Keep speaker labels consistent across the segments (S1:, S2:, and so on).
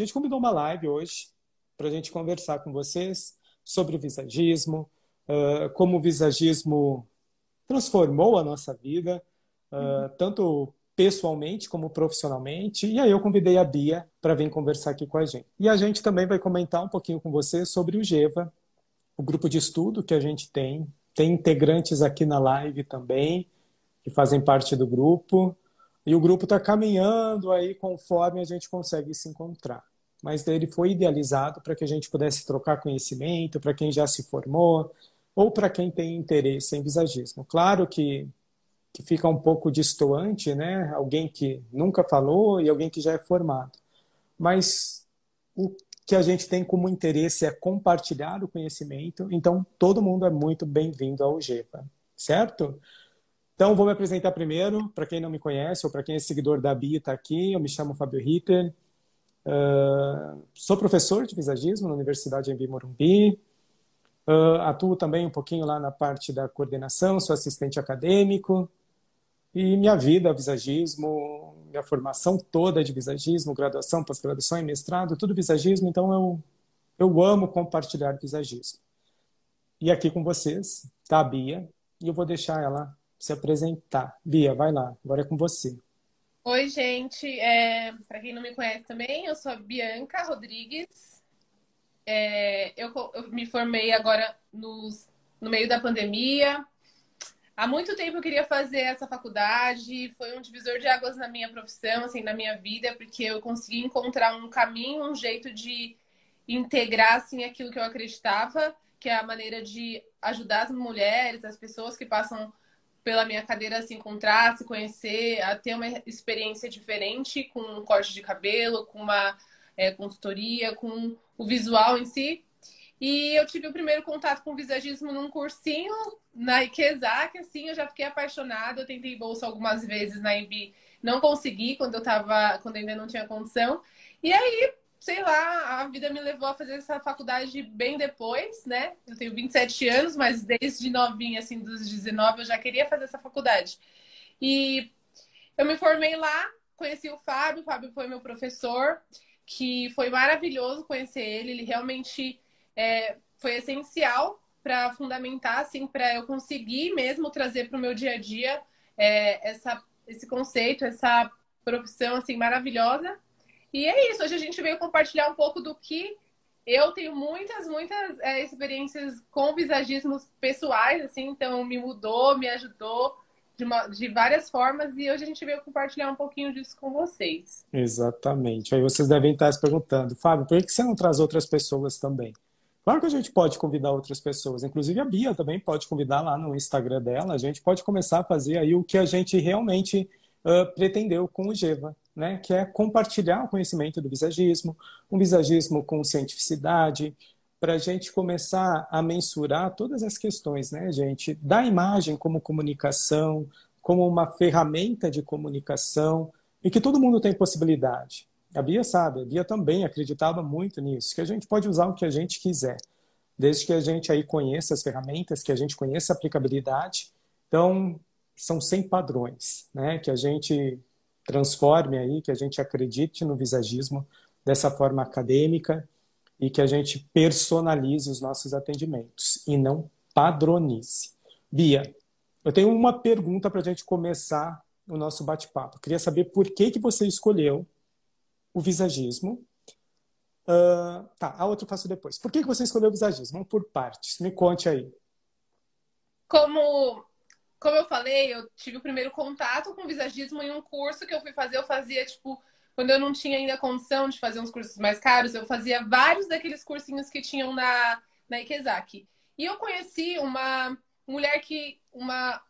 S1: gente convidou uma live hoje para a gente conversar com vocês sobre o visagismo, uh, como o visagismo transformou a nossa vida, uh, uhum. tanto pessoalmente como profissionalmente. E aí eu convidei a Bia para vir conversar aqui com a gente. E a gente também vai comentar um pouquinho com você sobre o GEVA, o grupo de estudo que a gente tem. Tem integrantes aqui na live também, que fazem parte do grupo. E o grupo está caminhando aí conforme a gente consegue se encontrar. Mas ele foi idealizado para que a gente pudesse trocar conhecimento, para quem já se formou, ou para quem tem interesse em visagismo. Claro que que fica um pouco distoante, né? Alguém que nunca falou e alguém que já é formado. Mas o que a gente tem como interesse é compartilhar o conhecimento, então todo mundo é muito bem-vindo ao GEPA, certo? Então, vou me apresentar primeiro, para quem não me conhece ou para quem é seguidor da Bia está aqui, eu me chamo Fábio Ritter, uh, sou professor de visagismo na Universidade em Morumbi, uh, atuo também um pouquinho lá na parte da coordenação, sou assistente acadêmico, e minha vida, visagismo, minha formação toda de visagismo, graduação, pós-graduação e mestrado, tudo visagismo, então eu, eu amo compartilhar visagismo. E aqui com vocês está a Bia, e eu vou deixar ela se apresentar. Bia, vai lá, agora é com você.
S2: Oi, gente. É, Para quem não me conhece também, eu sou a Bianca Rodrigues. É, eu, eu, me formei agora nos, no meio da pandemia, Há muito tempo eu queria fazer essa faculdade, foi um divisor de águas na minha profissão, assim, na minha vida, porque eu consegui encontrar um caminho, um jeito de integrar assim aquilo que eu acreditava, que é a maneira de ajudar as mulheres, as pessoas que passam pela minha cadeira se encontrar, se conhecer, a ter uma experiência diferente com um corte de cabelo, com uma é, consultoria, com o visual em si. E eu tive o primeiro contato com o visagismo num cursinho na Ikezak, assim, eu já fiquei apaixonada. Eu tentei bolsa algumas vezes na IB, não consegui quando eu tava, quando ainda não tinha condição. E aí, sei lá, a vida me levou a fazer essa faculdade bem depois, né? Eu tenho 27 anos, mas desde novinha, assim, dos 19, eu já queria fazer essa faculdade. E eu me formei lá, conheci o Fábio, o Fábio foi meu professor, que foi maravilhoso conhecer ele, ele realmente é, foi essencial para fundamentar, assim, para eu conseguir mesmo trazer para o meu dia a dia é, essa, esse conceito, essa profissão, assim, maravilhosa. E é isso, hoje a gente veio compartilhar um pouco do que eu tenho muitas, muitas é, experiências com visagismos pessoais, assim, então me mudou, me ajudou de, uma, de várias formas e hoje a gente veio compartilhar um pouquinho disso com vocês.
S1: Exatamente. Aí vocês devem estar se perguntando, Fábio, por que você não traz outras pessoas também? Claro que a gente pode convidar outras pessoas, inclusive a Bia também pode convidar lá no Instagram dela. A gente pode começar a fazer aí o que a gente realmente uh, pretendeu com o Geva, né? Que é compartilhar o conhecimento do visagismo, um visagismo com cientificidade, para a gente começar a mensurar todas as questões, né, gente? Da imagem como comunicação, como uma ferramenta de comunicação, e que todo mundo tem possibilidade. A Bia sabe, a Bia também acreditava muito nisso, que a gente pode usar o que a gente quiser, desde que a gente aí conheça as ferramentas, que a gente conheça a aplicabilidade. Então, são 100 padrões, né? Que a gente transforme aí, que a gente acredite no visagismo dessa forma acadêmica e que a gente personalize os nossos atendimentos e não padronize. Bia, eu tenho uma pergunta para a gente começar o nosso bate-papo. Queria saber por que, que você escolheu o visagismo. Uh, tá, a outra eu faço depois. Por que, que você escolheu o visagismo? Vamos por partes. Me conte aí.
S2: Como, como eu falei, eu tive o primeiro contato com o visagismo em um curso que eu fui fazer. Eu fazia, tipo, quando eu não tinha ainda condição de fazer uns cursos mais caros, eu fazia vários daqueles cursinhos que tinham na, na Ikezaki. E eu conheci uma mulher que. uma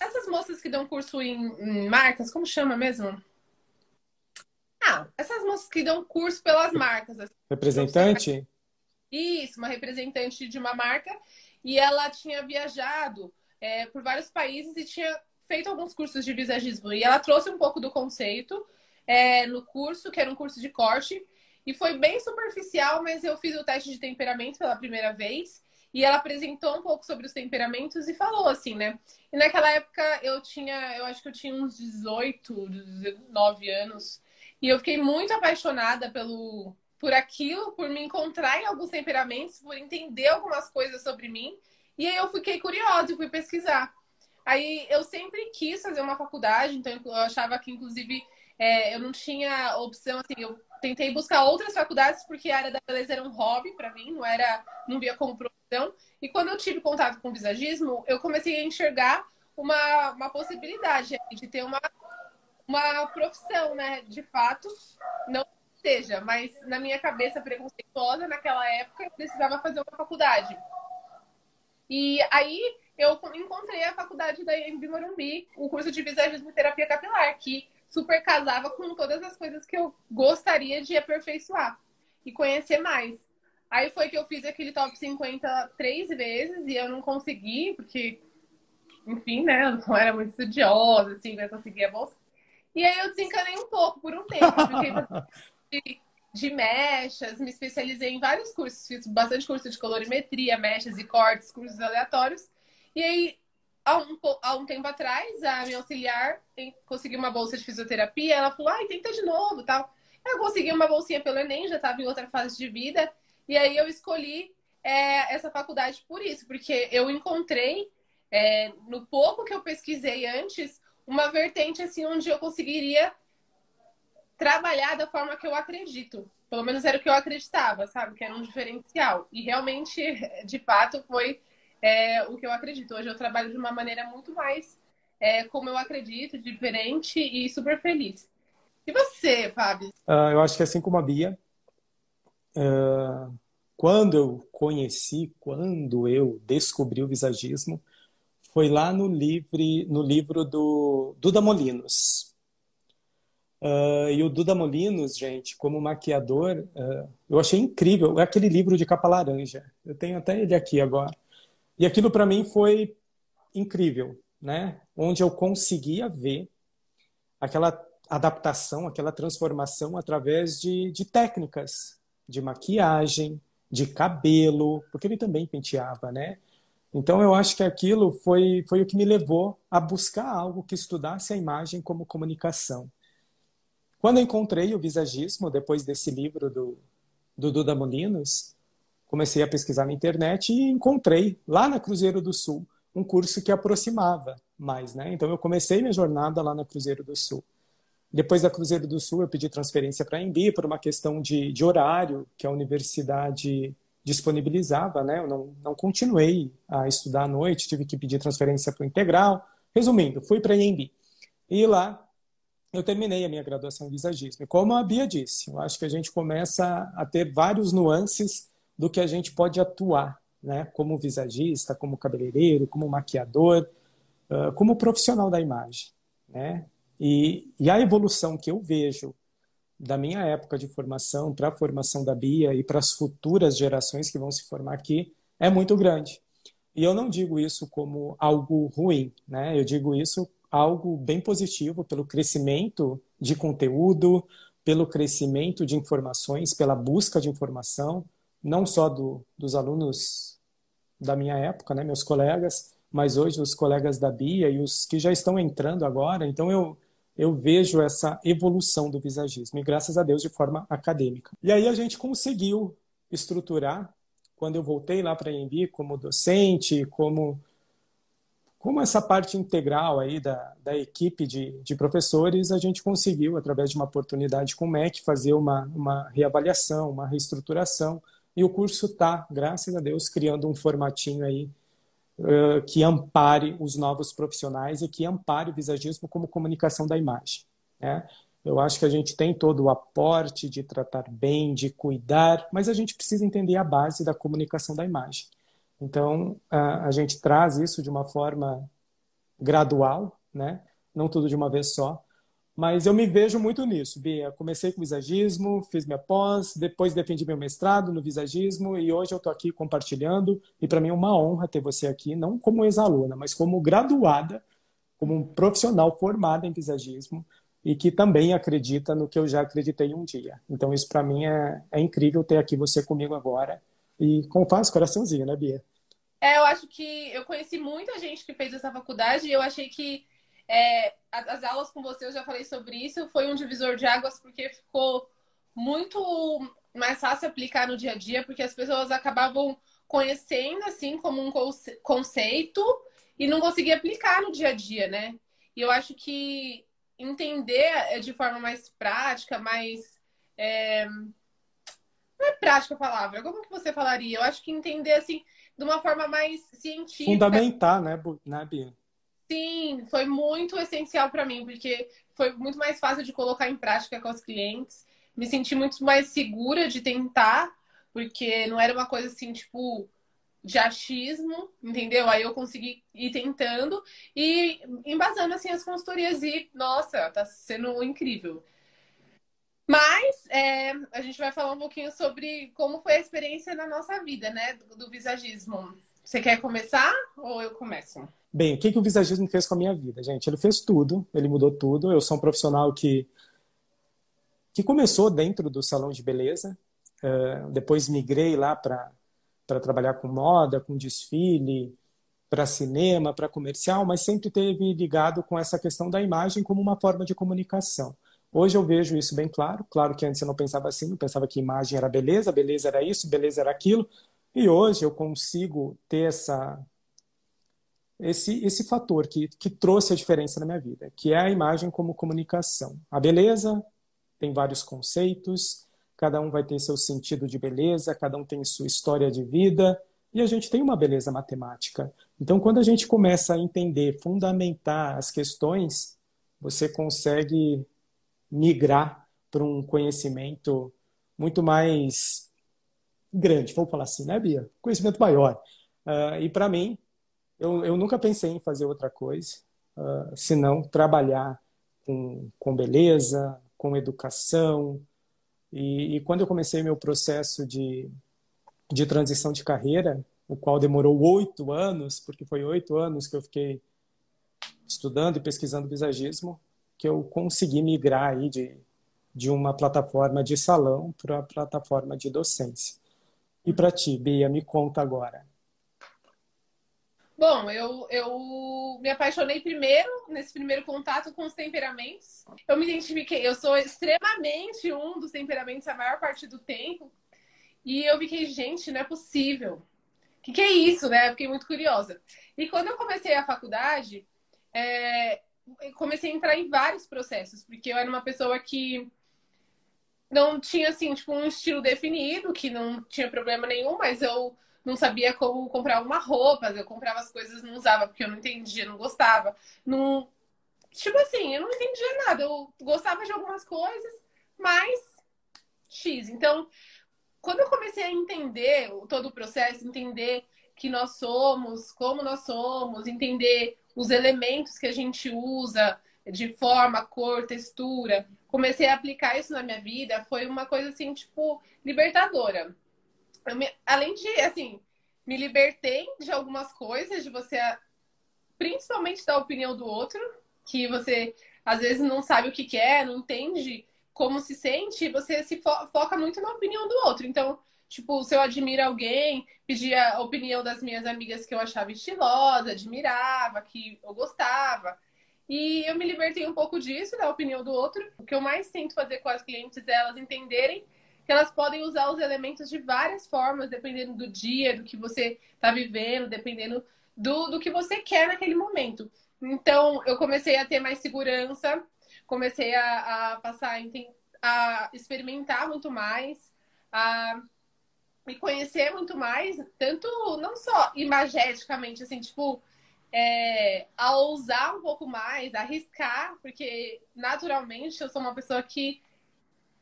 S2: Essas moças que dão curso em, em marcas, como chama mesmo? Ah, essas moças que dão curso pelas marcas. Assim.
S1: Representante?
S2: Isso, uma representante de uma marca. E ela tinha viajado é, por vários países e tinha feito alguns cursos de visagismo. E ela trouxe um pouco do conceito é, no curso, que era um curso de corte. E foi bem superficial, mas eu fiz o teste de temperamento pela primeira vez. E ela apresentou um pouco sobre os temperamentos e falou assim, né? E naquela época eu tinha, eu acho que eu tinha uns 18, 19 anos. E eu fiquei muito apaixonada pelo, por aquilo, por me encontrar em alguns temperamentos, por entender algumas coisas sobre mim. E aí eu fiquei curiosa e fui pesquisar. Aí eu sempre quis fazer uma faculdade, então eu achava que, inclusive, é, eu não tinha opção, assim, eu tentei buscar outras faculdades porque a área da beleza era um hobby para mim, não era, não via como profissão. E quando eu tive contato com o visagismo, eu comecei a enxergar uma, uma possibilidade de ter uma, uma profissão, né? De fato, não seja, mas na minha cabeça preconceituosa, naquela época, eu precisava fazer uma faculdade. E aí eu encontrei a faculdade da IMB Morumbi, o curso de visagismo e terapia capilar, que super casava com todas as coisas que eu gostaria de aperfeiçoar e conhecer mais. Aí foi que eu fiz aquele top 50 três vezes e eu não consegui, porque, enfim, né, eu não era muito estudiosa, assim, não conseguia a bolsa. E aí eu desencanei um pouco por um tempo. Fiquei de, mechas, me especializei em vários cursos, fiz bastante curso de colorimetria, mechas e cortes, cursos aleatórios. E aí há um, há um tempo atrás, a minha auxiliar conseguiu uma bolsa de fisioterapia. Ela falou, ai, tenta de novo tal. Eu consegui uma bolsinha pelo Enem, já estava em outra fase de vida. E aí eu escolhi é, essa faculdade por isso, porque eu encontrei, é, no pouco que eu pesquisei antes, uma vertente assim onde eu conseguiria trabalhar da forma que eu acredito. Pelo menos era o que eu acreditava, sabe? Que era um diferencial. E realmente, de fato, foi é o que eu acredito. Hoje eu trabalho de uma maneira muito mais é, como eu acredito, diferente e super feliz. E você, Fábio?
S1: Uh, eu acho que assim como a Bia, uh, quando eu conheci, quando eu descobri o visagismo, foi lá no, livre, no livro do Duda Molinos. Uh, e o Duda Molinos, gente, como maquiador, uh, eu achei incrível. É aquele livro de capa laranja. Eu tenho até ele aqui agora. E aquilo para mim foi incrível, né? Onde eu conseguia ver aquela adaptação, aquela transformação através de, de técnicas de maquiagem, de cabelo, porque ele também penteava, né? Então eu acho que aquilo foi, foi o que me levou a buscar algo que estudasse a imagem como comunicação. Quando eu encontrei o visagismo, depois desse livro do, do Duda Molinos, comecei a pesquisar na internet e encontrei lá na Cruzeiro do Sul um curso que aproximava mais, né? Então eu comecei minha jornada lá na Cruzeiro do Sul. Depois da Cruzeiro do Sul eu pedi transferência para a Embi por uma questão de, de horário que a universidade disponibilizava, né? Eu não, não continuei a estudar à noite, tive que pedir transferência para o integral. Resumindo, fui para a Embi. E lá eu terminei a minha graduação em visagismo. E como a Bia disse, eu acho que a gente começa a ter vários nuances do que a gente pode atuar, né? Como visagista, como cabeleireiro, como maquiador, como profissional da imagem, né? E, e a evolução que eu vejo da minha época de formação para a formação da Bia e para as futuras gerações que vão se formar aqui é muito grande. E eu não digo isso como algo ruim, né? Eu digo isso algo bem positivo pelo crescimento de conteúdo, pelo crescimento de informações, pela busca de informação, não só do, dos alunos da minha época, né, meus colegas, mas hoje os colegas da Bia e os que já estão entrando agora. Então eu eu vejo essa evolução do visagismo e graças a Deus de forma acadêmica. E aí a gente conseguiu estruturar quando eu voltei lá para a EMB como docente, como como essa parte integral aí da, da equipe de, de professores, a gente conseguiu, através de uma oportunidade com o MEC, fazer uma, uma reavaliação, uma reestruturação, e o curso está, graças a Deus, criando um formatinho aí uh, que ampare os novos profissionais e que ampare o visagismo como comunicação da imagem. Né? Eu acho que a gente tem todo o aporte de tratar bem, de cuidar, mas a gente precisa entender a base da comunicação da imagem. Então, a, a gente traz isso de uma forma gradual, né? não tudo de uma vez só, mas eu me vejo muito nisso, Bia. Comecei com visagismo, fiz minha pós, depois defendi meu mestrado no visagismo e hoje eu estou aqui compartilhando. E para mim é uma honra ter você aqui, não como ex-aluna, mas como graduada, como um profissional formado em visagismo e que também acredita no que eu já acreditei um dia. Então isso para mim é, é incrível ter aqui você comigo agora. E faz coraçãozinho, né, Bia?
S2: É, eu acho que eu conheci muita gente que fez essa faculdade e eu achei que é, as aulas com você, eu já falei sobre isso, foi um divisor de águas porque ficou muito mais fácil aplicar no dia a dia, porque as pessoas acabavam conhecendo assim como um conceito e não conseguia aplicar no dia a dia, né? E eu acho que entender de forma mais prática, mais é... não é prática a palavra, como que você falaria? Eu acho que entender assim de uma forma mais científica.
S1: Fundamentar, né, né Bia?
S2: Sim, foi muito essencial para mim, porque foi muito mais fácil de colocar em prática com os clientes. Me senti muito mais segura de tentar, porque não era uma coisa assim, tipo, de achismo, entendeu? Aí eu consegui ir tentando e embasando assim as consultorias e, nossa, tá sendo incrível. Mas é, a gente vai falar um pouquinho sobre como foi a experiência na nossa vida, né? Do, do visagismo. Você quer começar ou eu começo?
S1: Bem, o que, que o visagismo fez com a minha vida, gente? Ele fez tudo, ele mudou tudo. Eu sou um profissional que, que começou dentro do salão de beleza, uh, depois migrei lá para trabalhar com moda, com desfile, para cinema, para comercial, mas sempre teve ligado com essa questão da imagem como uma forma de comunicação. Hoje eu vejo isso bem claro. Claro que antes eu não pensava assim, eu pensava que imagem era beleza, beleza era isso, beleza era aquilo. E hoje eu consigo ter essa esse esse fator que que trouxe a diferença na minha vida, que é a imagem como comunicação. A beleza tem vários conceitos, cada um vai ter seu sentido de beleza, cada um tem sua história de vida, e a gente tem uma beleza matemática. Então, quando a gente começa a entender, fundamentar as questões, você consegue migrar para um conhecimento muito mais grande, vamos falar assim, né, Bia? Conhecimento maior. Uh, e para mim, eu, eu nunca pensei em fazer outra coisa, uh, senão trabalhar com, com beleza, com educação. E, e quando eu comecei meu processo de, de transição de carreira, o qual demorou oito anos, porque foi oito anos que eu fiquei estudando e pesquisando visagismo, que eu consegui migrar aí de, de uma plataforma de salão para a plataforma de docência. E para ti, Bia, me conta agora.
S2: Bom, eu, eu me apaixonei primeiro, nesse primeiro contato com os temperamentos. Eu me identifiquei, eu sou extremamente um dos temperamentos a maior parte do tempo. E eu fiquei, gente, não é possível. O que, que é isso, né? Eu fiquei muito curiosa. E quando eu comecei a faculdade, é, comecei a entrar em vários processos, porque eu era uma pessoa que não tinha, assim, tipo, um estilo definido, que não tinha problema nenhum, mas eu não sabia como comprar uma roupa, eu comprava as coisas não usava porque eu não entendia, não gostava. Não... Tipo assim, eu não entendia nada, eu gostava de algumas coisas, mas X. Então, quando eu comecei a entender todo o processo, entender que nós somos, como nós somos, entender os elementos que a gente usa de forma, cor, textura. Comecei a aplicar isso na minha vida, foi uma coisa assim, tipo, libertadora. Me, além de, assim, me libertei de algumas coisas, de você, principalmente da opinião do outro, que você às vezes não sabe o que quer, não entende como se sente, você se fo foca muito na opinião do outro. Então, Tipo, se eu admiro alguém, pedia a opinião das minhas amigas que eu achava estilosa, admirava, que eu gostava. E eu me libertei um pouco disso, da opinião do outro. O que eu mais tento fazer com as clientes é elas entenderem que elas podem usar os elementos de várias formas, dependendo do dia, do que você está vivendo, dependendo do, do que você quer naquele momento. Então, eu comecei a ter mais segurança, comecei a, a passar a, a experimentar muito mais, a me conhecer muito mais, tanto não só imageticamente, assim, tipo, é, a ousar um pouco mais, arriscar, porque naturalmente eu sou uma pessoa que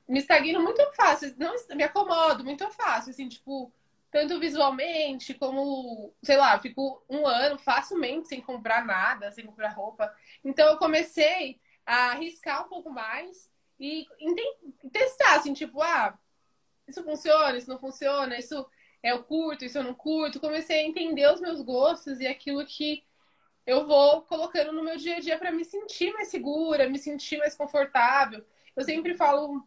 S2: me estagno muito fácil, não me acomodo muito fácil, assim, tipo, tanto visualmente como, sei lá, fico um ano facilmente sem comprar nada, sem comprar roupa. Então eu comecei a arriscar um pouco mais e testar, assim, tipo, ah, isso funciona, isso não funciona, isso é eu curto, isso eu não curto. Comecei a entender os meus gostos e aquilo que eu vou colocando no meu dia a dia para me sentir mais segura, me sentir mais confortável. Eu sempre falo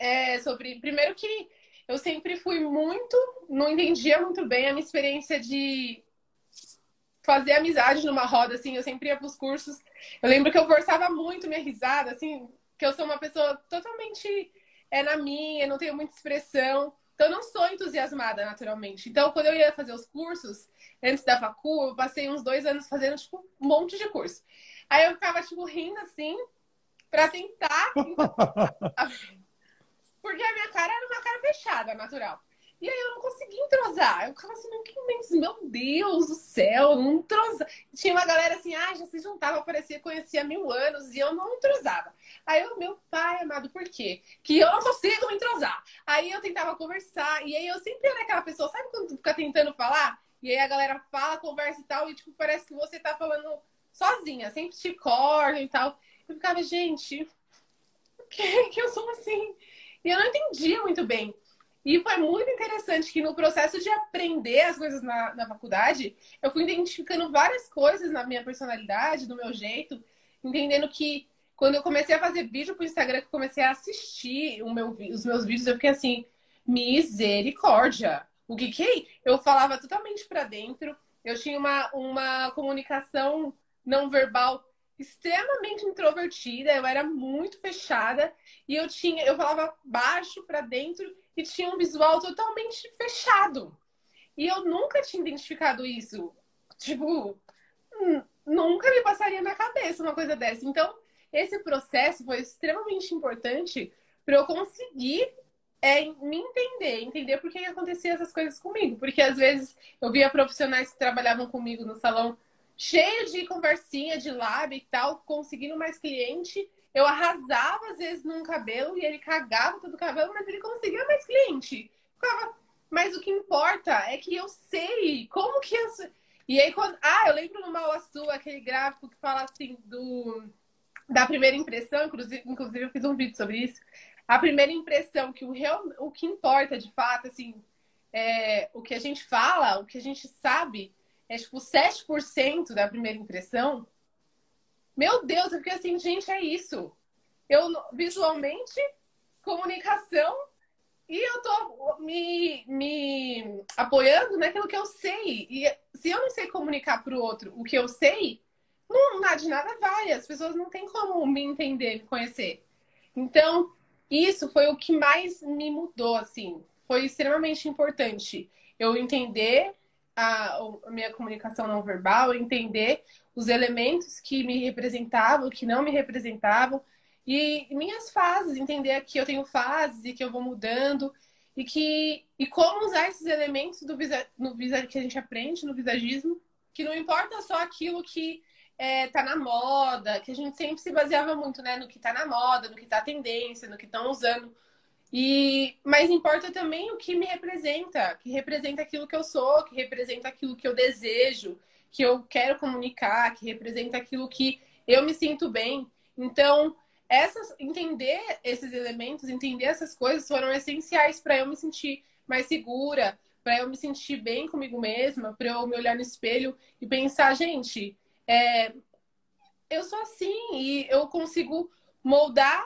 S2: é, sobre. Primeiro que eu sempre fui muito, não entendia muito bem a minha experiência de fazer amizade numa roda, assim, eu sempre ia pros cursos. Eu lembro que eu forçava muito minha risada, assim, que eu sou uma pessoa totalmente é na minha, não tenho muita expressão. Então, eu não sou entusiasmada naturalmente. Então, quando eu ia fazer os cursos, antes da facu, eu passei uns dois anos fazendo, tipo, um monte de curso. Aí eu ficava, tipo, rindo assim, pra tentar. Porque a minha cara era uma cara fechada, natural. E aí eu não conseguia entrosar. Eu ficava assim, meu Deus do céu, não entrosava. Tinha uma galera assim, ah, já se juntava, parecia que conhecia mil anos, e eu não entrosava. Aí eu, meu pai amado, por quê? Que eu não consigo me entrosar. Aí eu tentava conversar, e aí eu sempre era aquela pessoa, sabe quando fica tentando falar? E aí a galera fala, conversa e tal, e tipo, parece que você tá falando sozinha, sempre te corta e tal. Eu ficava, gente, por que, que eu sou assim? E eu não entendia muito bem. E foi muito interessante que no processo de aprender as coisas na, na faculdade, eu fui identificando várias coisas na minha personalidade, do meu jeito, entendendo que quando eu comecei a fazer vídeo pro Instagram, que eu comecei a assistir meu, os meus vídeos, eu fiquei assim, misericórdia! O que que é? Eu falava totalmente para dentro, eu tinha uma, uma comunicação não verbal extremamente introvertida, eu era muito fechada e eu tinha, eu falava baixo para dentro e tinha um visual totalmente fechado. E eu nunca tinha identificado isso. Tipo, nunca me passaria na cabeça uma coisa dessa. Então, esse processo foi extremamente importante para eu conseguir é, me entender, entender por que acontecia essas coisas comigo. Porque às vezes eu via profissionais que trabalhavam comigo no salão cheio de conversinha de lábio e tal, conseguindo mais cliente. Eu arrasava às vezes num cabelo e ele cagava todo o cabelo, mas ele conseguia mais cliente. Ficava, mas o que importa é que eu sei como que eu. E aí, quando. Ah, eu lembro no Mal aquele gráfico que fala assim do da primeira impressão, inclusive, inclusive eu fiz um vídeo sobre isso. A primeira impressão, que o, real, o que importa de fato, assim, é, o que a gente fala, o que a gente sabe, é tipo 7% da primeira impressão. Meu Deus, eu fiquei assim, gente, é isso. Eu visualmente, comunicação, e eu tô me, me apoiando naquilo que eu sei. E se eu não sei comunicar para o outro o que eu sei, não, nada de nada vai. As pessoas não têm como me entender, me conhecer. Então, isso foi o que mais me mudou, assim. Foi extremamente importante. Eu entender a, a minha comunicação não verbal, entender os elementos que me representavam, que não me representavam, e minhas fases, entender que eu tenho fases e que eu vou mudando, e que e como usar esses elementos do visa, no visa, que a gente aprende no visagismo, que não importa só aquilo que é, tá na moda, que a gente sempre se baseava muito né, no que tá na moda, no que tá tendência, no que estão usando. E, mas importa também o que me representa, que representa aquilo que eu sou, que representa aquilo que eu desejo, que eu quero comunicar, que representa aquilo que eu me sinto bem. Então, essas, entender esses elementos, entender essas coisas foram essenciais para eu me sentir mais segura, para eu me sentir bem comigo mesma, para eu me olhar no espelho e pensar, gente, é, eu sou assim e eu consigo moldar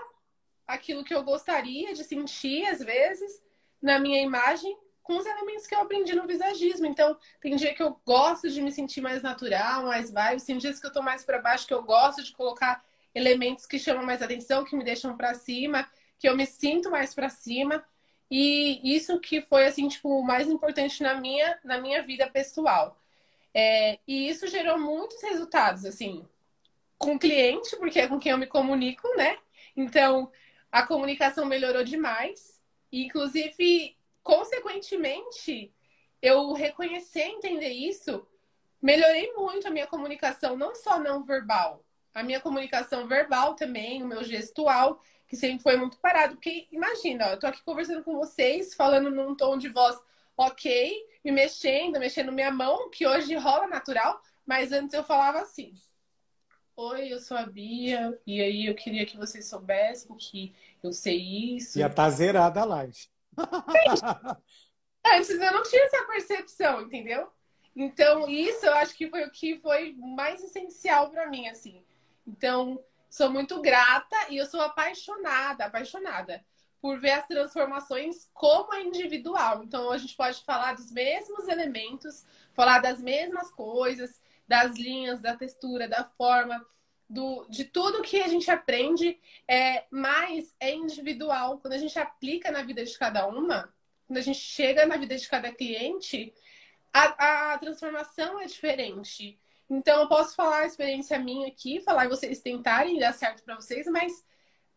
S2: aquilo que eu gostaria de sentir, às vezes, na minha imagem, com os elementos que eu aprendi no visagismo. Então, tem dia que eu gosto de me sentir mais natural, mais vibes, tem dias que eu tô mais para baixo, que eu gosto de colocar elementos que chamam mais atenção, que me deixam para cima, que eu me sinto mais para cima. E isso que foi, assim, tipo, o mais importante na minha, na minha vida pessoal. É, e isso gerou muitos resultados, assim, com o cliente, porque é com quem eu me comunico, né? Então, a comunicação melhorou demais. E, inclusive, consequentemente, eu reconhecer, entender isso, melhorei muito a minha comunicação, não só não verbal, a minha comunicação verbal também, o meu gestual, que sempre foi muito parado. Porque, imagina, eu tô aqui conversando com vocês, falando num tom de voz ok, me mexendo, mexendo minha mão, que hoje rola natural, mas antes eu falava assim. Oi, eu sou a Bia, e aí eu queria que vocês soubessem que eu sei isso.
S1: Já tá zerada a live.
S2: Antes eu não tinha essa percepção, entendeu? Então, isso eu acho que foi o que foi mais essencial para mim, assim. Então, sou muito grata e eu sou apaixonada, apaixonada por ver as transformações como é individual. Então, a gente pode falar dos mesmos elementos, falar das mesmas coisas, das linhas, da textura, da forma, do, de tudo que a gente aprende, é, mas é individual. Quando a gente aplica na vida de cada uma, quando a gente chega na vida de cada cliente, a, a transformação é diferente. Então, eu posso falar a experiência minha aqui, falar e vocês tentarem dar certo para vocês, mas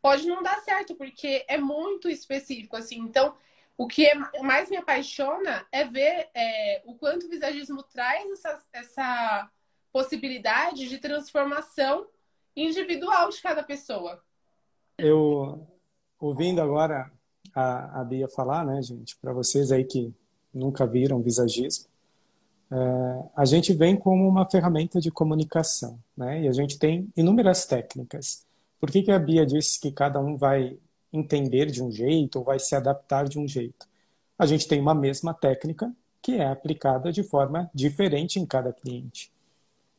S2: pode não dar certo, porque é muito específico, assim. Então, o que é mais me apaixona é ver é, o quanto o visagismo traz essa, essa possibilidade de transformação individual de cada pessoa.
S1: Eu, ouvindo agora a, a Bia falar, né, gente, para vocês aí que nunca viram visagismo, é, a gente vem como uma ferramenta de comunicação, né, e a gente tem inúmeras técnicas. Por que, que a Bia disse que cada um vai entender de um jeito ou vai se adaptar de um jeito? A gente tem uma mesma técnica que é aplicada de forma diferente em cada cliente.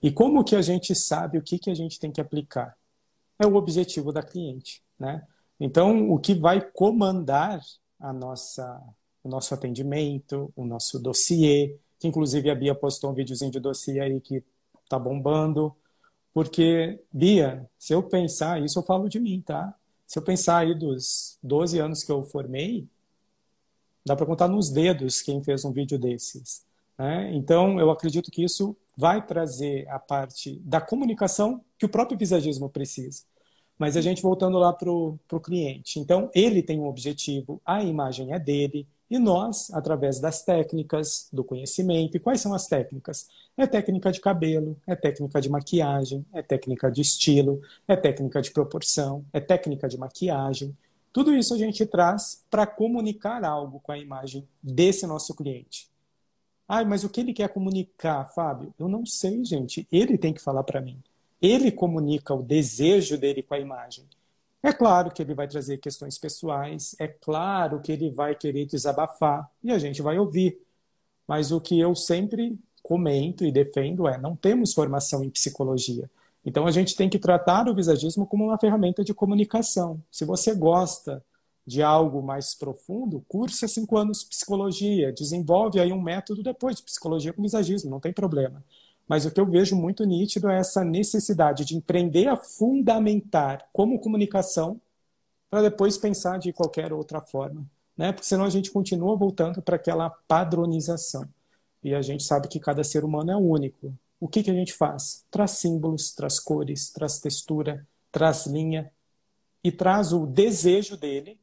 S1: E como que a gente sabe o que, que a gente tem que aplicar? É o objetivo da cliente, né? Então, o que vai comandar a nossa, o nosso atendimento, o nosso dossiê, que inclusive a Bia postou um videozinho de dossiê aí que tá bombando, porque, Bia, se eu pensar, isso eu falo de mim, tá? Se eu pensar aí dos 12 anos que eu formei, dá para contar nos dedos quem fez um vídeo desses. Né? Então, eu acredito que isso vai trazer a parte da comunicação que o próprio visagismo precisa. Mas a gente voltando lá para o cliente. Então, ele tem um objetivo, a imagem é dele, e nós, através das técnicas, do conhecimento. E quais são as técnicas? É técnica de cabelo, é técnica de maquiagem, é técnica de estilo, é técnica de proporção, é técnica de maquiagem. Tudo isso a gente traz para comunicar algo com a imagem desse nosso cliente. Ah, mas o que ele quer comunicar, Fábio? Eu não sei, gente. Ele tem que falar para mim. Ele comunica o desejo dele com a imagem. É claro que ele vai trazer questões pessoais, é claro que ele vai querer desabafar e a gente vai ouvir. Mas o que eu sempre comento e defendo é: não temos formação em psicologia. Então a gente tem que tratar o visagismo como uma ferramenta de comunicação. Se você gosta de algo mais profundo, cursa cinco anos psicologia, desenvolve aí um método depois de psicologia com visagismo, não tem problema. Mas o que eu vejo muito nítido é essa necessidade de empreender a fundamentar como comunicação para depois pensar de qualquer outra forma, né? Porque senão a gente continua voltando para aquela padronização. E a gente sabe que cada ser humano é único. O que, que a gente faz? Traz símbolos, traz cores, traz textura, traz linha e traz o desejo dele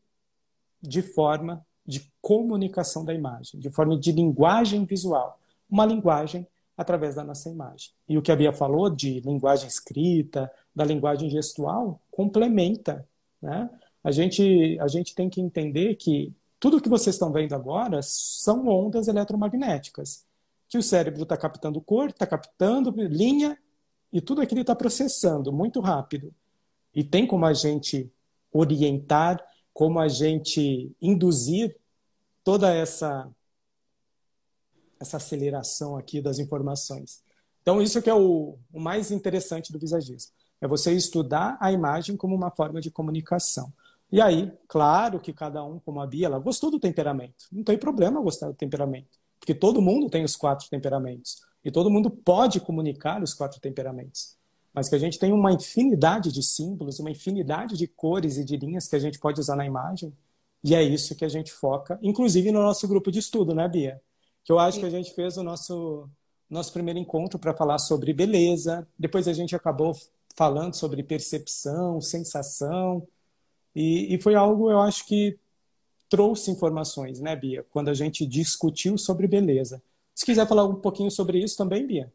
S1: de forma de comunicação da imagem, de forma de linguagem visual. Uma linguagem através da nossa imagem. E o que a Bia falou de linguagem escrita, da linguagem gestual, complementa. Né? A, gente, a gente tem que entender que tudo que vocês estão vendo agora são ondas eletromagnéticas, que o cérebro está captando cor, está captando linha, e tudo aquilo está processando muito rápido. E tem como a gente orientar como a gente induzir toda essa essa aceleração aqui das informações. Então isso que é o, o mais interessante do visagismo, é você estudar a imagem como uma forma de comunicação. E aí, claro que cada um, como a Bia, ela gostou do temperamento. Não tem problema gostar do temperamento, porque todo mundo tem os quatro temperamentos e todo mundo pode comunicar os quatro temperamentos mas que a gente tem uma infinidade de símbolos, uma infinidade de cores e de linhas que a gente pode usar na imagem, e é isso que a gente foca, inclusive no nosso grupo de estudo, né, Bia? Que eu acho Sim. que a gente fez o nosso, nosso primeiro encontro para falar sobre beleza, depois a gente acabou falando sobre percepção, sensação, e, e foi algo, eu acho que trouxe informações, né, Bia? Quando a gente discutiu sobre beleza. Se quiser falar um pouquinho sobre isso também, Bia.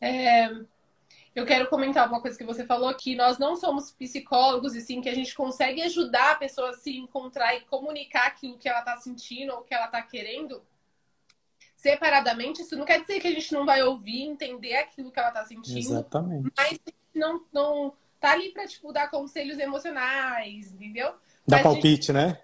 S2: É, eu quero comentar uma coisa que você falou que nós não somos psicólogos e sim que a gente consegue ajudar a pessoa a se encontrar e comunicar aquilo que ela está sentindo ou que ela está querendo separadamente. Isso não quer dizer que a gente não vai ouvir, entender aquilo que ela está sentindo.
S1: Exatamente.
S2: Mas não, não tá ali para tipo dar conselhos emocionais, entendeu?
S1: Dar palpite,
S2: gente,
S1: né?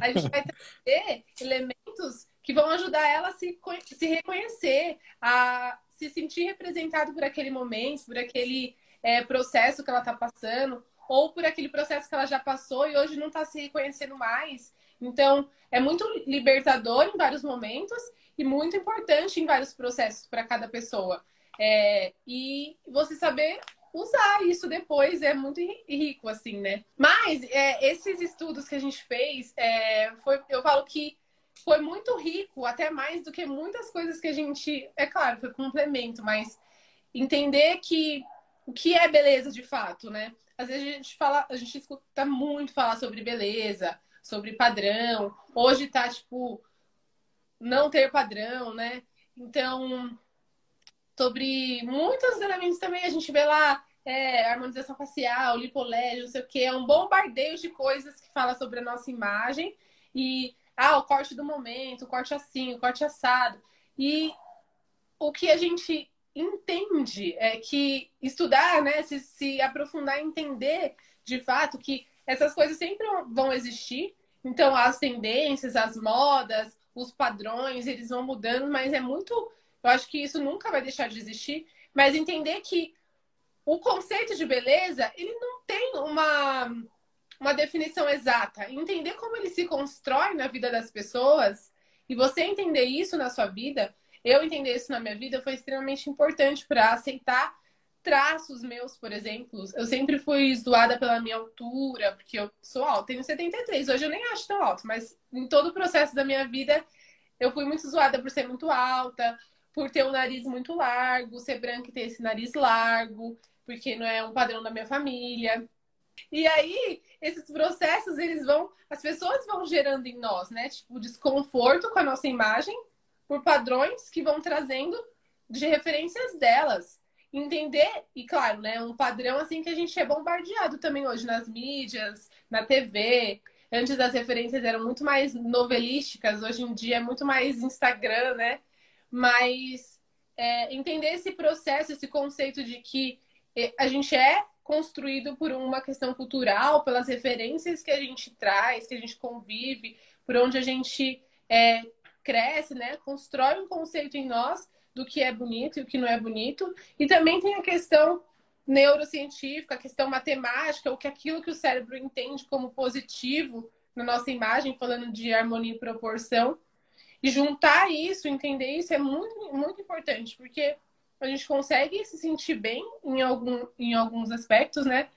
S2: A gente vai ter elementos que vão ajudar ela a se, se reconhecer, a se sentir representado por aquele momento, por aquele é, processo que ela está passando, ou por aquele processo que ela já passou e hoje não está se reconhecendo mais. Então, é muito libertador em vários momentos e muito importante em vários processos para cada pessoa. É, e você saber usar isso depois é muito rico, assim, né? Mas é, esses estudos que a gente fez, é, foi, eu falo que foi muito rico, até mais do que muitas coisas que a gente. É claro, foi complemento, mas entender que o que é beleza de fato, né? Às vezes a gente fala, a gente escuta muito falar sobre beleza, sobre padrão. Hoje tá, tipo, não ter padrão, né? Então, sobre muitos elementos também a gente vê lá é, harmonização facial, lipolégio, não sei o que, é um bombardeio de coisas que fala sobre a nossa imagem e ah, o corte do momento, o corte assim, o corte assado. E o que a gente entende é que estudar, né, se, se aprofundar, entender de fato que essas coisas sempre vão existir. Então, as tendências, as modas, os padrões, eles vão mudando, mas é muito. Eu acho que isso nunca vai deixar de existir. Mas entender que o conceito de beleza, ele não tem uma, uma definição exata. Entender como ele se constrói na vida das pessoas e você entender isso na sua vida, eu entender isso na minha vida foi extremamente importante para aceitar traços meus, por exemplo. Eu sempre fui zoada pela minha altura, porque eu sou alta, tenho 73. Hoje eu nem acho tão alto, mas em todo o processo da minha vida eu fui muito zoada por ser muito alta, por ter um nariz muito largo, ser branca e ter esse nariz largo, porque não é um padrão da minha família. E aí, esses processos, eles vão, as pessoas vão gerando em nós, né? Tipo, desconforto com a nossa imagem por padrões que vão trazendo de referências delas entender, e claro, né, um padrão assim que a gente é bombardeado também hoje nas mídias, na TV. Antes as referências eram muito mais novelísticas, hoje em dia é muito mais Instagram, né? Mas é, entender esse processo, esse conceito de que é, a gente é construído por uma questão cultural, pelas referências que a gente traz, que a gente convive, por onde a gente é, cresce, né? Constrói um conceito em nós do que é bonito e o que não é bonito. E também tem a questão neurocientífica, a questão matemática, o que aquilo que o cérebro entende como positivo na nossa imagem, falando de harmonia e proporção. E juntar isso, entender isso é muito, muito importante, porque a gente consegue se sentir bem em, algum, em alguns aspectos, né?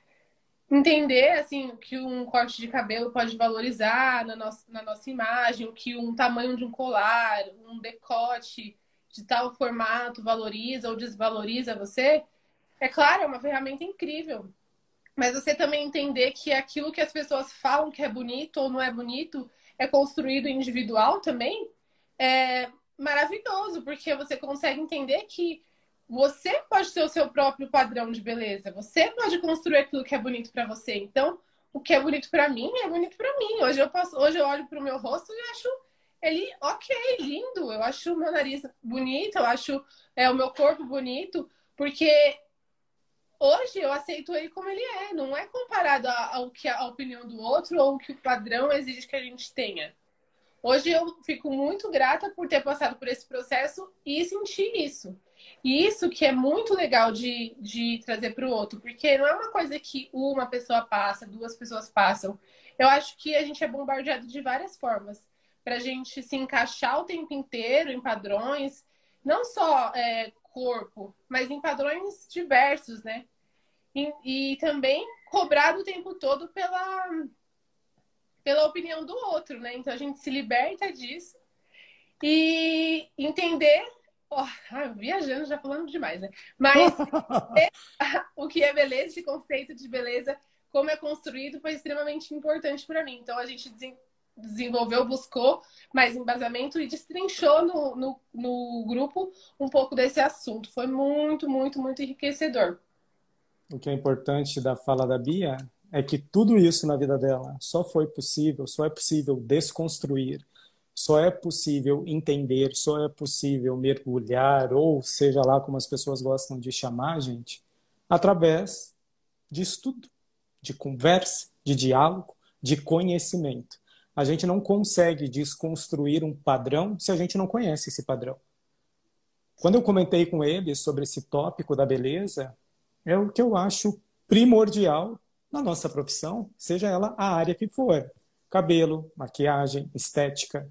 S2: Entender, assim, que um corte de cabelo pode valorizar na nossa, na nossa imagem, o que um tamanho de um colar, um decote, de tal formato valoriza ou desvaloriza você, é claro, é uma ferramenta incrível. Mas você também entender que aquilo que as pessoas falam que é bonito ou não é bonito é construído individual também é maravilhoso, porque você consegue entender que você pode ter o seu próprio padrão de beleza, você pode construir aquilo que é bonito para você. Então, o que é bonito para mim é bonito para mim. Hoje eu posso, hoje eu olho para o meu rosto e acho ele, ok, lindo. Eu acho o meu nariz bonito, eu acho é, o meu corpo bonito, porque hoje eu aceito ele como ele é. Não é comparado ao que a opinião do outro ou o que o padrão exige que a gente tenha. Hoje eu fico muito grata por ter passado por esse processo e sentir isso. E isso que é muito legal de, de trazer para o outro, porque não é uma coisa que uma pessoa passa, duas pessoas passam. Eu acho que a gente é bombardeado de várias formas para a gente se encaixar o tempo inteiro em padrões, não só é, corpo, mas em padrões diversos, né? E, e também cobrar o tempo todo pela, pela opinião do outro, né? Então a gente se liberta disso e entender. Oh, viajando, já falando demais, né? Mas o que é beleza, esse conceito de beleza, como é construído, foi extremamente importante para mim. Então a gente desenvolveu, buscou mais embasamento e destrinchou no, no, no grupo um pouco desse assunto. Foi muito, muito, muito enriquecedor.
S1: O que é importante da fala da Bia é que tudo isso na vida dela só foi possível, só é possível desconstruir, só é possível entender, só é possível mergulhar, ou seja lá como as pessoas gostam de chamar, gente, através de estudo, de conversa, de diálogo, de conhecimento. A gente não consegue desconstruir um padrão se a gente não conhece esse padrão. Quando eu comentei com ele sobre esse tópico da beleza, é o que eu acho primordial na nossa profissão, seja ela a área que for. cabelo, maquiagem, estética.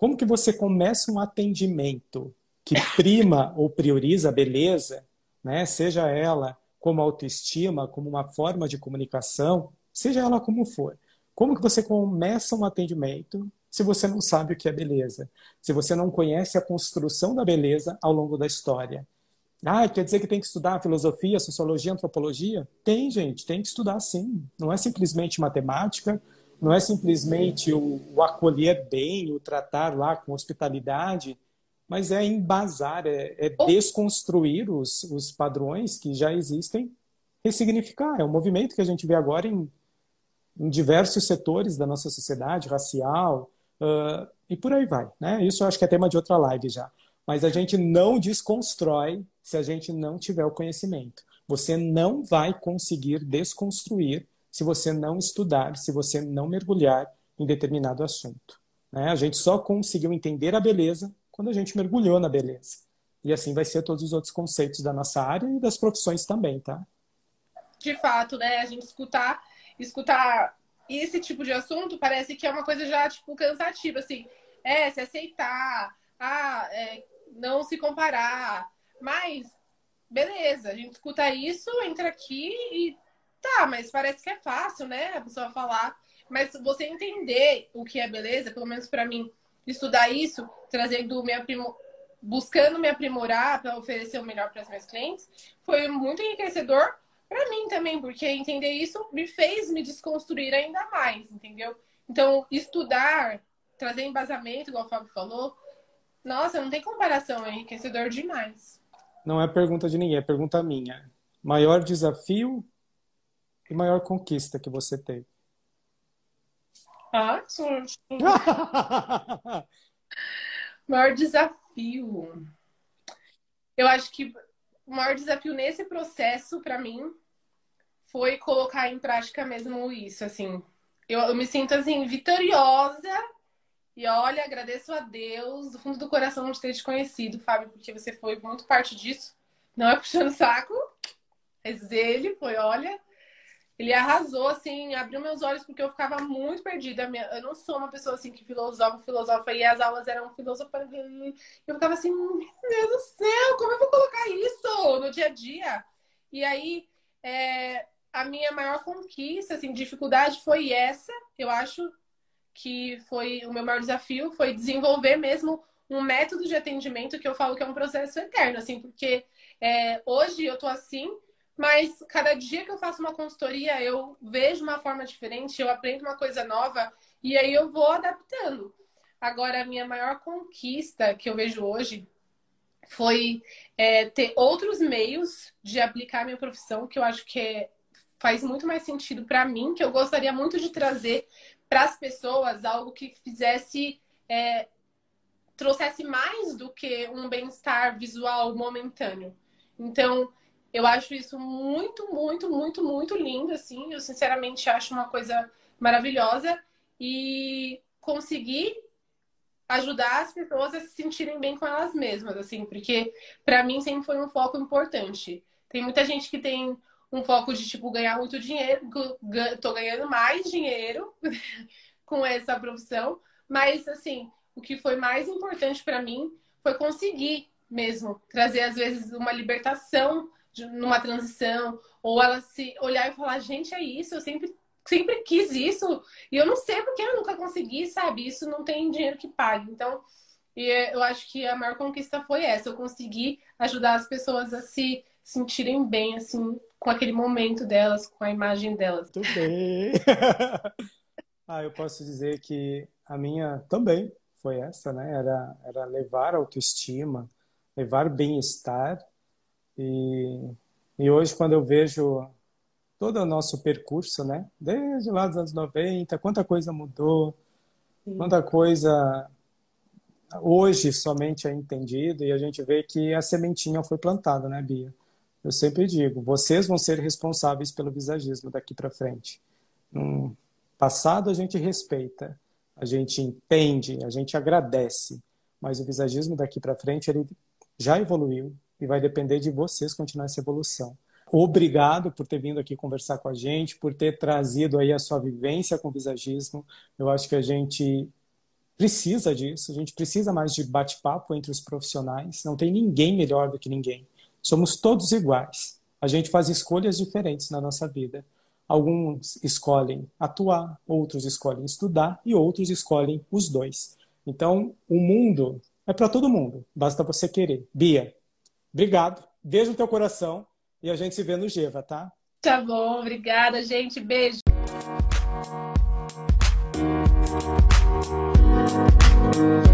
S1: Como que você começa um atendimento que prima ou prioriza a beleza, né? seja ela como autoestima, como uma forma de comunicação, seja ela como for. Como que você começa um atendimento se você não sabe o que é beleza? Se você não conhece a construção da beleza ao longo da história? Ah, quer dizer que tem que estudar filosofia, sociologia, antropologia? Tem, gente, tem que estudar sim. Não é simplesmente matemática, não é simplesmente o, o acolher bem, o tratar lá com hospitalidade, mas é embasar, é, é desconstruir os, os padrões que já existem, ressignificar. É um movimento que a gente vê agora em, em diversos setores da nossa sociedade, racial, uh, e por aí vai. Né? Isso eu acho que é tema de outra live já. Mas a gente não desconstrói se a gente não tiver o conhecimento. Você não vai conseguir desconstruir se você não estudar, se você não mergulhar em determinado assunto. Né? A gente só conseguiu entender a beleza quando a gente mergulhou na beleza. E assim vai ser todos os outros conceitos da nossa área e das profissões também, tá?
S2: De fato, né? A gente escutar, escutar esse tipo de assunto parece que é uma coisa já, tipo, cansativa, assim. É, se aceitar, ah, é, não se comparar. Mas, beleza, a gente escuta isso, entra aqui e tá, mas parece que é fácil, né? A pessoa falar. Mas você entender o que é beleza, pelo menos para mim, estudar isso, trazendo me buscando me aprimorar para oferecer o melhor para os meus clientes, foi muito enriquecedor para mim também, porque entender isso me fez me desconstruir ainda mais, entendeu? Então, estudar, trazer embasamento, igual o Fábio falou, nossa, não tem comparação, é enriquecedor demais.
S1: Não é pergunta de ninguém, é pergunta minha. Maior desafio e maior conquista que você teve?
S2: Ah, maior desafio. Eu acho que o maior desafio nesse processo, para mim, foi colocar em prática mesmo isso, assim. Eu, eu me sinto, assim, vitoriosa e olha, agradeço a Deus do fundo do coração de ter te conhecido, Fábio, porque você foi muito parte disso. Não é puxando saco, mas ele foi, olha, ele arrasou, assim, abriu meus olhos porque eu ficava muito perdida. Eu não sou uma pessoa assim que filosofa, filosofa, e as aulas eram filosofando. Eu ficava assim, meu Deus do céu, como eu vou colocar isso no dia a dia? E aí, é, a minha maior conquista, assim, dificuldade foi essa, eu acho, que foi o meu maior desafio, foi desenvolver mesmo um método de atendimento que eu falo que é um processo eterno, assim, porque é, hoje eu tô assim, mas cada dia que eu faço uma consultoria, eu vejo uma forma diferente, eu aprendo uma coisa nova e aí eu vou adaptando. Agora, a minha maior conquista que eu vejo hoje foi é, ter outros meios de aplicar minha profissão, que eu acho que é, faz muito mais sentido para mim, que eu gostaria muito de trazer para as pessoas algo que fizesse é, trouxesse mais do que um bem-estar visual momentâneo. Então, eu acho isso muito, muito, muito, muito lindo, assim. Eu sinceramente acho uma coisa maravilhosa e conseguir ajudar as pessoas a se sentirem bem com elas mesmas, assim, porque para mim sempre foi um foco importante. Tem muita gente que tem um foco de, tipo, ganhar muito dinheiro, tô ganhando mais dinheiro com essa profissão, mas, assim, o que foi mais importante para mim foi conseguir mesmo trazer, às vezes, uma libertação de, numa transição, ou ela se olhar e falar, gente, é isso, eu sempre, sempre quis isso, e eu não sei porque eu nunca consegui, sabe? Isso não tem dinheiro que pague. Então, eu acho que a maior conquista foi essa, eu consegui ajudar as pessoas a se sentirem bem, assim, com aquele momento delas, com a imagem delas.
S1: Tudo bem. ah, eu posso dizer que a minha também foi essa, né? Era, era levar autoestima, levar bem-estar. E, e hoje, quando eu vejo todo o nosso percurso, né? Desde lá dos anos 90, quanta coisa mudou, Sim. quanta coisa hoje somente é entendido e a gente vê que a sementinha foi plantada, né, Bia? Eu sempre digo, vocês vão ser responsáveis pelo visagismo daqui para frente. No passado a gente respeita, a gente entende, a gente agradece, mas o visagismo daqui para frente ele já evoluiu e vai depender de vocês continuar essa evolução. obrigado por ter vindo aqui conversar com a gente, por ter trazido aí a sua vivência com o visagismo. Eu acho que a gente precisa disso, a gente precisa mais de bate-papo entre os profissionais. Não tem ninguém melhor do que ninguém. Somos todos iguais. A gente faz escolhas diferentes na nossa vida. Alguns escolhem atuar, outros escolhem estudar e outros escolhem os dois. Então, o mundo é para todo mundo, basta você querer. Bia, Obrigado. Beijo no teu coração e a gente se vê no Geva, tá?
S2: Tá bom, obrigada, gente. Beijo. Thank you.